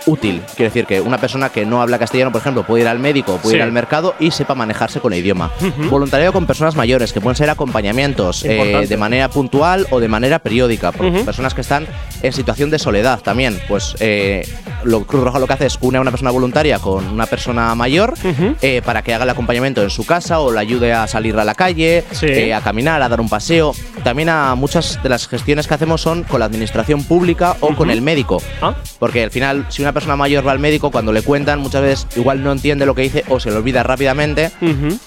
útil. Quiero decir que una persona que no habla castellano, por ejemplo, puede ir al médico, puede Sí. ir al mercado y sepa manejarse con el idioma. Ujú. Voluntariado con personas mayores, que pueden ser acompañamientos eh, de manera puntual o de manera periódica, por Ujú. personas que están en situación de soledad también. Pues eh, lo Cruz Roja lo que hace es une a una persona voluntaria con una persona mayor eh, para que haga el acompañamiento en su casa o le ayude a salir a la calle, Sí. eh, a caminar, a dar un paseo. También a muchas de las gestiones que hacemos son con la administración pública o con el médico. Ah. Porque al final, si una persona mayor va al médico, cuando le cuentan, muchas veces igual no entiende lo que dice o se le olvida rápidamente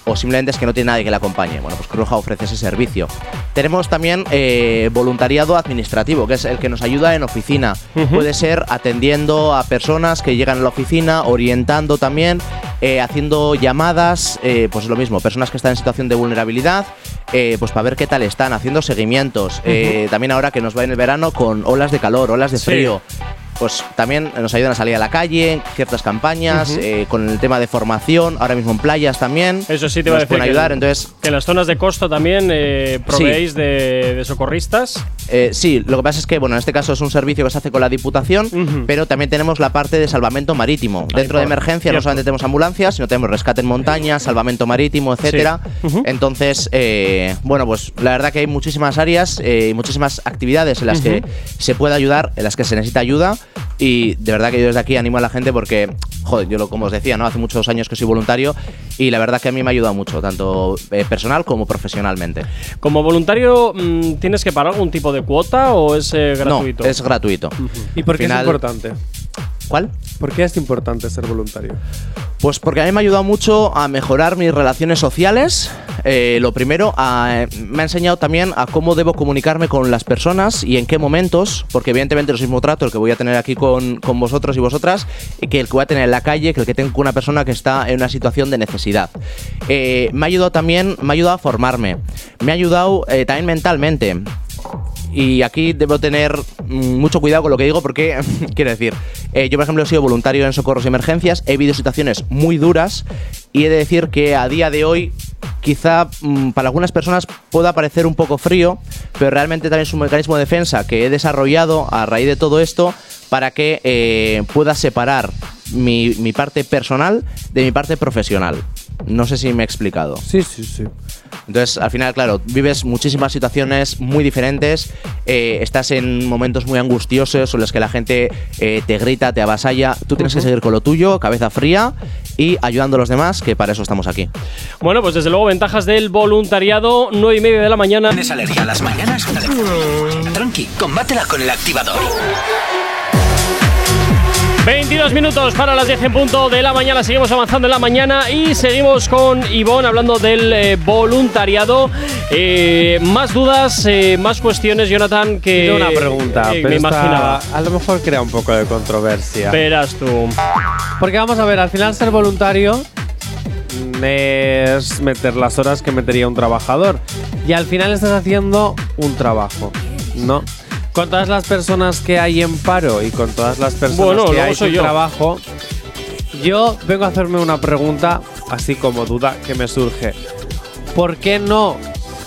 o simplemente es que no tiene nadie que le acompañe. Bueno, pues Cruz Roja ofrece ese servicio. Tenemos también eh, voluntariado administrativo, que es el que nos ayuda en oficina. Puede ser atendiendo a personas que llegan a la oficina, orientando también, eh, haciendo llamadas, eh, pues lo mismo, personas que están en situación de vulnerabilidad, eh, pues para ver qué tal están, haciendo seguimientos. También ahora que nos va en el verano con olas de calor, olas de Sí. frío. Pues también nos ayudan a salir a la calle, en ciertas campañas, eh, con el tema de formación, ahora mismo en playas también. Eso sí te iba a decir. pueden que ayudar, en- entonces Que en las zonas de costa también eh, proveéis de, de socorristas. Eh, sí, lo que pasa es que, bueno, en este caso es un servicio que se hace con la Diputación, pero también tenemos la parte de salvamento marítimo. Dentro de emergencia no solamente tenemos ambulancias, sino tenemos rescate en montaña, salvamento marítimo, etcétera. Entonces, eh, bueno, pues la verdad que hay muchísimas áreas eh, y muchísimas actividades en las que se puede ayudar, en las que se necesita ayuda. Y de verdad que yo desde aquí animo a la gente porque, joder, yo lo, como os decía, ¿no? Hace muchos años que soy voluntario y la verdad que a mí me ha ayudado mucho, tanto personal como profesionalmente. Como voluntario, mm, ¿tienes que pagar algún tipo de cuota o es eh, gratuito? No, es gratuito. ¿Y por qué Final- es importante? ¿Cuál? ¿Por qué es importante ser voluntario? Pues porque a mí me ha ayudado mucho a mejorar mis relaciones sociales. Eh, lo primero, a- me ha enseñado también a cómo debo comunicarme con las personas y en qué momentos, porque evidentemente no es el mismo trato el que voy a tener aquí con, con vosotros y vosotras que el que voy a tener en la calle, que el que tengo con una persona que está en una situación de necesidad. Eh, me ha ayudado también, me ha ayudado a formarme. Me ha ayudado eh, también mentalmente. Y aquí debo tener mm, mucho cuidado con lo que digo porque, quiero decir, eh, yo por ejemplo he sido voluntario en socorros y emergencias, he vivido situaciones muy duras y he de decir que a día de hoy quizá mm, para algunas personas pueda parecer un poco frío, pero realmente también es un mecanismo de defensa que he desarrollado a raíz de todo esto para que eh, pueda separar mi, mi parte personal de mi parte profesional. No sé si me he explicado. Sí, sí, sí. Entonces, al final, claro, vives muchísimas situaciones muy diferentes, eh, estás en momentos muy angustiosos en los que la gente eh, te grita, te avasalla, tú tienes que seguir con lo tuyo, cabeza fría y ayudando a los demás, que para eso estamos aquí. Bueno, pues desde luego ventajas del voluntariado, 9 y media de la mañana. ¿Tienes alergia a las mañanas? Tranqui, combátela con el activador. 22 minutos para las 10 en punto de la mañana. Seguimos avanzando en la mañana y seguimos con Ivonne hablando del eh, voluntariado. Eh, más dudas, eh, más cuestiones, Jonathan, que. Tengo una pregunta, pero me esta imaginaba. a lo mejor crea un poco de controversia. Verás tú. Porque vamos a ver, al final ser voluntario es meter las horas que metería un trabajador. Y al final estás haciendo un trabajo, ¿no? Con todas las personas que hay en paro y con todas las personas Bueno, que hay yo. trabajo, yo vengo a hacerme una pregunta, así como duda que me surge. ¿Por qué no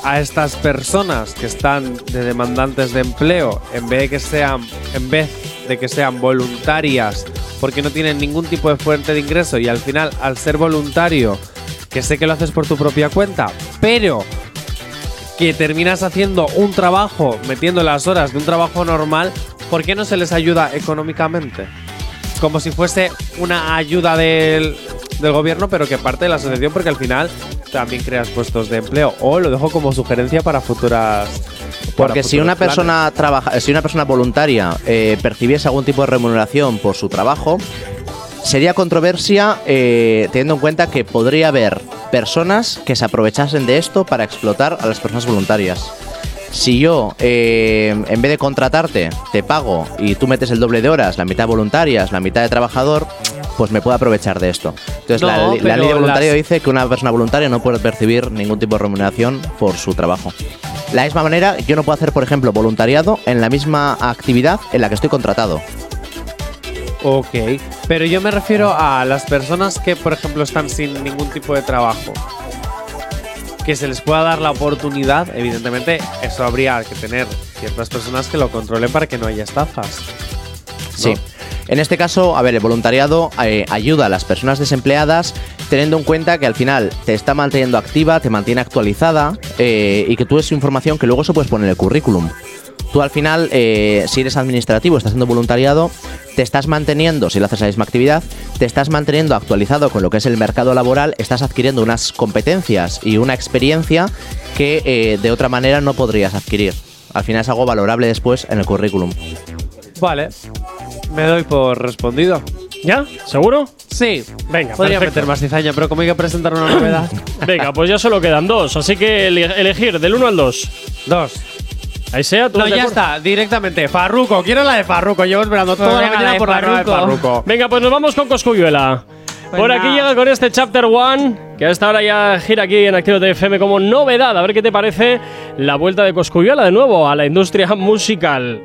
a estas personas que están de demandantes de empleo, en vez de que sean, en vez de que sean voluntarias, porque no tienen ningún tipo de fuente de ingreso y al final, al ser voluntario, que sé que lo haces por tu propia cuenta, pero que terminas haciendo un trabajo, metiendo las horas de un trabajo normal, ¿por qué no se les ayuda económicamente? Como si fuese una ayuda del, del gobierno, pero que parte de la asociación, porque al final también creas puestos de empleo. O lo dejo como sugerencia para futuras. para Porque si una planes. persona trabaja, si una persona voluntaria eh, percibiese algún tipo de remuneración por su trabajo, sería controversia eh, teniendo en cuenta que podría haber personas que se aprovechasen de esto para explotar a las personas voluntarias. Si yo, eh, en vez de contratarte, te pago y tú metes el doble de horas, la mitad voluntarias, la mitad de trabajador, pues me puedo aprovechar de esto. Entonces, la, No, ley de voluntario las- dice que una persona voluntaria no puede percibir ningún tipo de remuneración por su trabajo. De la misma manera, yo no puedo hacer, por ejemplo, voluntariado en la misma actividad en la que estoy contratado. Ok, pero yo me refiero a las personas que, por ejemplo, están sin ningún tipo de trabajo. Que se les pueda dar la oportunidad, evidentemente, eso habría que tener ciertas personas que lo controlen para que no haya estafas. Sí. En este caso, a ver, el voluntariado eh, ayuda a las personas desempleadas teniendo en cuenta que al final te está manteniendo activa, te mantiene actualizada eh, y que tú es información que luego se puedes poner en el currículum. Tú al final, eh, si eres administrativo, estás haciendo voluntariado, te estás manteniendo, si lo haces la misma actividad, te estás manteniendo actualizado con lo que es el mercado laboral, estás adquiriendo unas competencias y una experiencia que eh, de otra manera no podrías adquirir. Al final es algo valorable después en el currículum. Vale. Me doy por respondido. ¿Ya? ¿Seguro? Sí. Venga, Podría perfecto. meter más cizaña, pero como hay que presentar una novedad. Venga, pues ya solo quedan dos, así que ele- elegir del 1 al 2. Dos. Ahí sea, tú No, ya está, directamente. Farruco, quiero la de Farruco. Llevo esperando toda la mañana la por la nueva de Farruko. Farruco. Venga, pues nos vamos con Coscuyuela. Pues Por aquí llega con este Chapter One, que hasta ahora ya gira aquí en Activo FM como novedad. A ver qué te parece la vuelta de Coscuyuela de nuevo a la industria musical.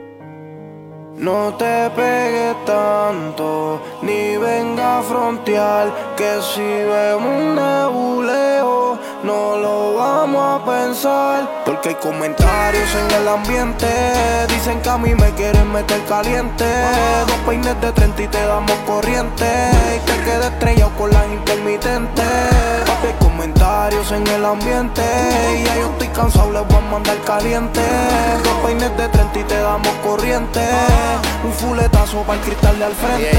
No te pegues tanto, ni venga a frontear, que si vemos un nebuleo, no lo vamos a pensar. Porque hay comentarios en el ambiente, dicen que a mí me quieren meter caliente. Dos peines de 30 y te damos corriente, y te quedas estrellado con las intermitentes. Hay comentarios en el ambiente, y ya yo estoy cansado, les voy a mandar caliente. Dos peines de 30 y te damos corriente. Un fuletazo para el cristal de al frente.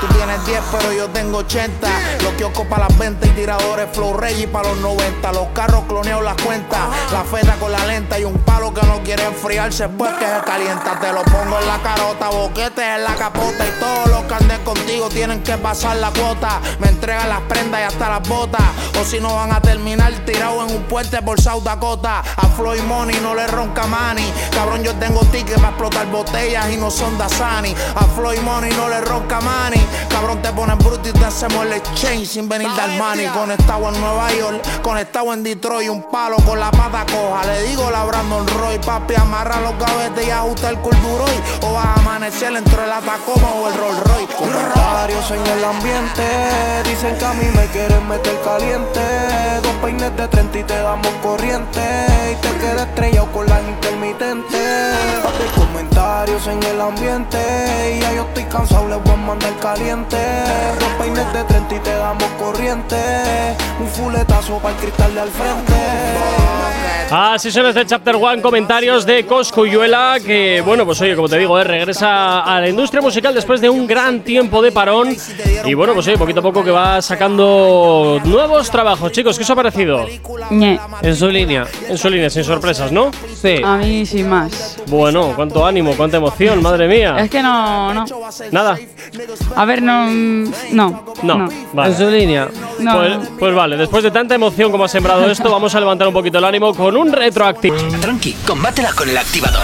Tú tienes 10, pero yo tengo 80. Lo que ocupa las ventas y tiradores Flow Reggie para los 90. Los carros cloneados las cuentas. La feta con la lenta y un palo que no quiere enfriarse pues que se calienta. Te lo pongo en la carota, boquetes en la capota. Y todos los que anden contigo tienen que pasar la cuota. Me entregan las prendas y hasta las botas. O si no van a terminar tirados en un puente por South Dakota. A Floyd Money no le ronca mani. Cabrón, yo tengo tickets para explotar botellas y no son Dasani. A Floyd Money no le ronca mani. Cabrón, te pones bruto y te hacemos el exchange sin venir de Armani. Conectado en Nueva York, conectado en Detroit, un palo con la pata coja. Le digo la Brandon Roy, papi, amarra los gavetes y ajusta el curduroy. O vas a amanecer entre la Tacoma o el Rolls Royce. Comentarios en el ambiente, dicen que a mí me quieren meter caliente. Dos peines de 30 y te damos corriente. Y te quedas estrellado con las intermitentes. Papi, comentarios en el ambiente, y ya yo estoy cansado, les voy a mandar caliente. Dos peines de 30 y te damos corriente. Un fuletazo para el cristal de al frente. Así son este Chapter One, comentarios de Coscuyuela, que bueno, pues oye, como te digo, eh, regresa a la industria musical después de un gran tiempo de parón. Y bueno, pues oye, poquito a poco que va sacando nuevos trabajos. Chicos, ¿qué os ha parecido? Ñe. En su línea. En su línea, sin sorpresas, ¿no? Sí. A mí sin más. Bueno, cuánto ánimo, cuánta emoción, madre mía. Es que no, no. Nada, A ver, no. No. no, No. vale. En su línea. No. Pues, pues vale, después de tanta emoción como ha sembrado esto, vamos a levantar un poquito el ánimo con un retroactivo. Tranqui, combátela con el activador.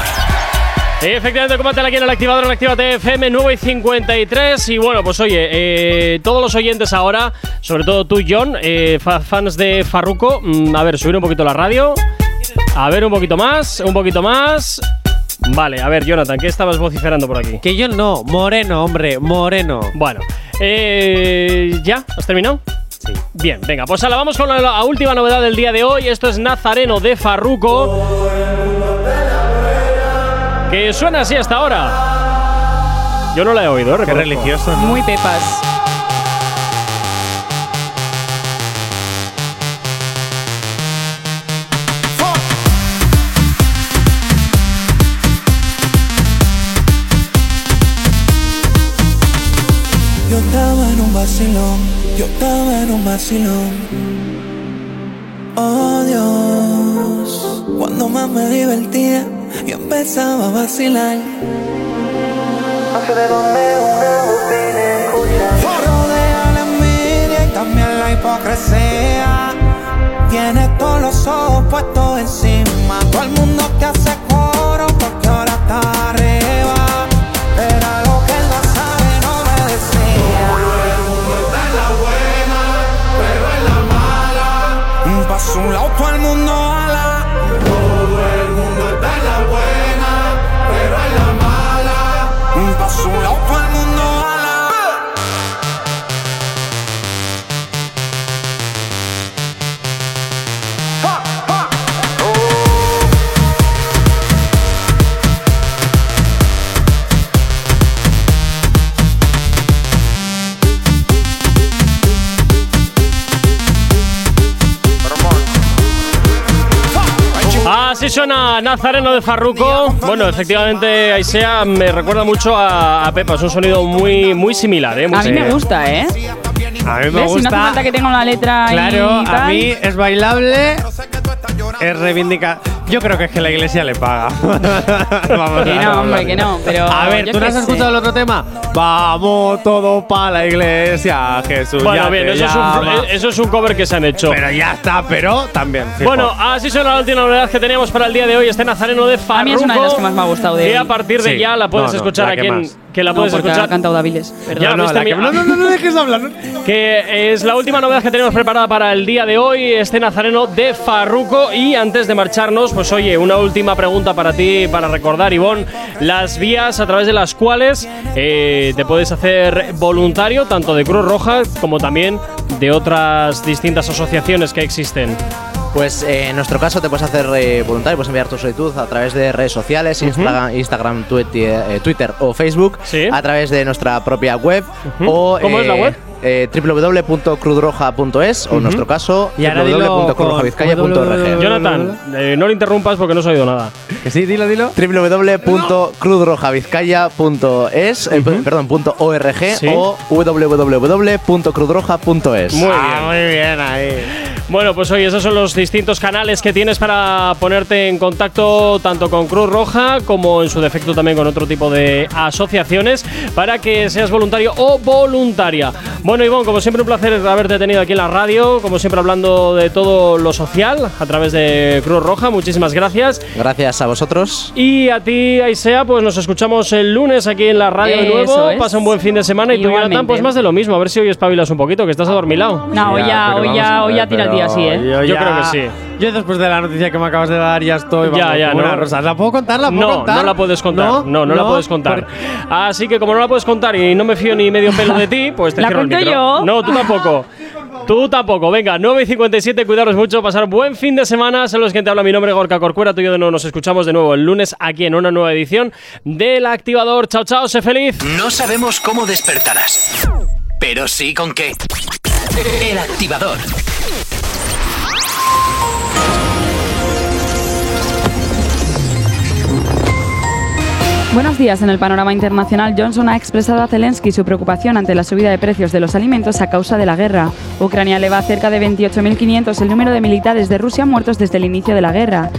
Efectivamente, combátela aquí en el activador en Actívate FM 9 y 53. Y bueno, pues oye, eh, todos los oyentes ahora, sobre todo tú, John, eh, fa- fans de Farruko, mm, a ver, subir un poquito la radio. A ver, un poquito más, un poquito más. Vale, a ver, Jonathan, ¿qué estabas vociferando por aquí? Que yo no. Moreno, hombre. Moreno. Bueno, eh, ¿ya? ¿Has terminado? Sí. Bien, venga, pues ahora vamos con la, la última novedad del día de hoy. Esto es Nazareno de Farruko. Que suena así hasta ahora. Yo no la he oído, ¿eh? Qué religioso. Muy pepas. Vacilón. Oh Dios, cuando más me divertía, yo empezaba a vacilar. No sé de dónde una bocina escucha. Rodea la envidia y también la hipocresía. Tienes todos los ojos puestos encima. Todo el mundo te hace suena Nazareno de Farruko. Bueno, efectivamente, Aisea me recuerda mucho a, a Pepa. Es un sonido muy, muy similar, ¿eh? Muy A mí me gusta, ¿eh? A mí me ¿Ves? Si no hace gusta. falta que tenga una letra y Claro, a tal. mí es bailable, es reivindica. Yo creo que es que la iglesia le paga. Vamos Que a no, hablar. hombre, que no, pero A ver, ¿tú no has sé. escuchado el otro tema? Vamos todo para la iglesia, Jesús. Bueno, ya bien, te eso es, un, eh, eso es un cover que se han hecho. Pero ya está, pero también. fijo. Bueno, así suena la última novedad que teníamos para el día de hoy. Este Nazareno de Farruko. A mí es una de las que más me ha gustado de Que a partir de Sí. ya la puedes No, no, escuchar la aquí que en. más. Que la No, puedes porque escuchar. ha cantado Daviles. Ya, no, viste, la que- no, no, no, no dejes hablar. Que es la última novedad que tenemos preparada para el día de hoy, este Nazareno de Farruko. Y antes de marcharnos, pues oye, una última pregunta para ti, para recordar, Ivonne, las vías a través de las cuales eh, te puedes hacer voluntario, tanto de Cruz Roja como también de otras distintas asociaciones que existen. Pues eh, en nuestro caso te puedes hacer eh, voluntario, puedes enviar tu solicitud a través de redes sociales, Instagram, Instagram Twitter, eh, Twitter o Facebook, Sí. a través de nuestra propia web o ¿Cómo es la web? eh, www.crudroja.es o en nuestro caso www.crudrojavizcaya.org. Jonathan, no le interrumpas porque no se ha oído nada. Que sí, dilo, dilo. www.crudrojavizcaya.es, perdón, punto .org o www.crudroja.es. Muy Ah, bien. muy bien ahí. Bueno, pues oye, esos son los distintos canales que tienes para ponerte en contacto tanto con Cruz Roja como en su defecto también con otro tipo de asociaciones para que seas voluntario o voluntaria. Bueno, Ivonne, como siempre un placer haberte tenido aquí en la radio, como siempre hablando de todo lo social a través de Cruz Roja. Muchísimas gracias. Gracias a vosotros. Y a ti, Aisea, pues nos escuchamos el lunes aquí en la radio de Eso nuevo. es. Pasa un buen fin de semana y tú, Igualmente. Jonathan, pues más de lo mismo. A ver si hoy espabilas un poquito, que estás adormilado. No, hoy ya, hoy ya, a hoy ya tira el día así, ¿eh? Yo creo que sí. Yo después de la noticia que me acabas de dar ya estoy. Ya, vamos, ya, como no. una rosa. ¿La puedo contar? ¿La puedo No, contar? no la puedes contar. No, no, la puedes contar. Así que como no la puedes contar y no me fío ni medio pelo de ti, pues te ¿La cierro el cuento micro. yo? No, tú tampoco. Tú tampoco. Venga, 9 y 57, cuidaros mucho, pasar buen fin de semana. Son los que te habla mi nombre, Gorka Corcuera. Tú y yo de nuevo nos escuchamos de nuevo el lunes aquí en una nueva edición del Activador. Chao, chao, sé feliz. No sabemos cómo despertarás, pero sí con qué. El activador. Buenos días. En el panorama internacional, Johnson ha expresado a Zelensky su preocupación ante la subida de precios de los alimentos a causa de la guerra. Ucrania eleva a cerca de 28.500 el número de militares de Rusia muertos desde el inicio de la guerra.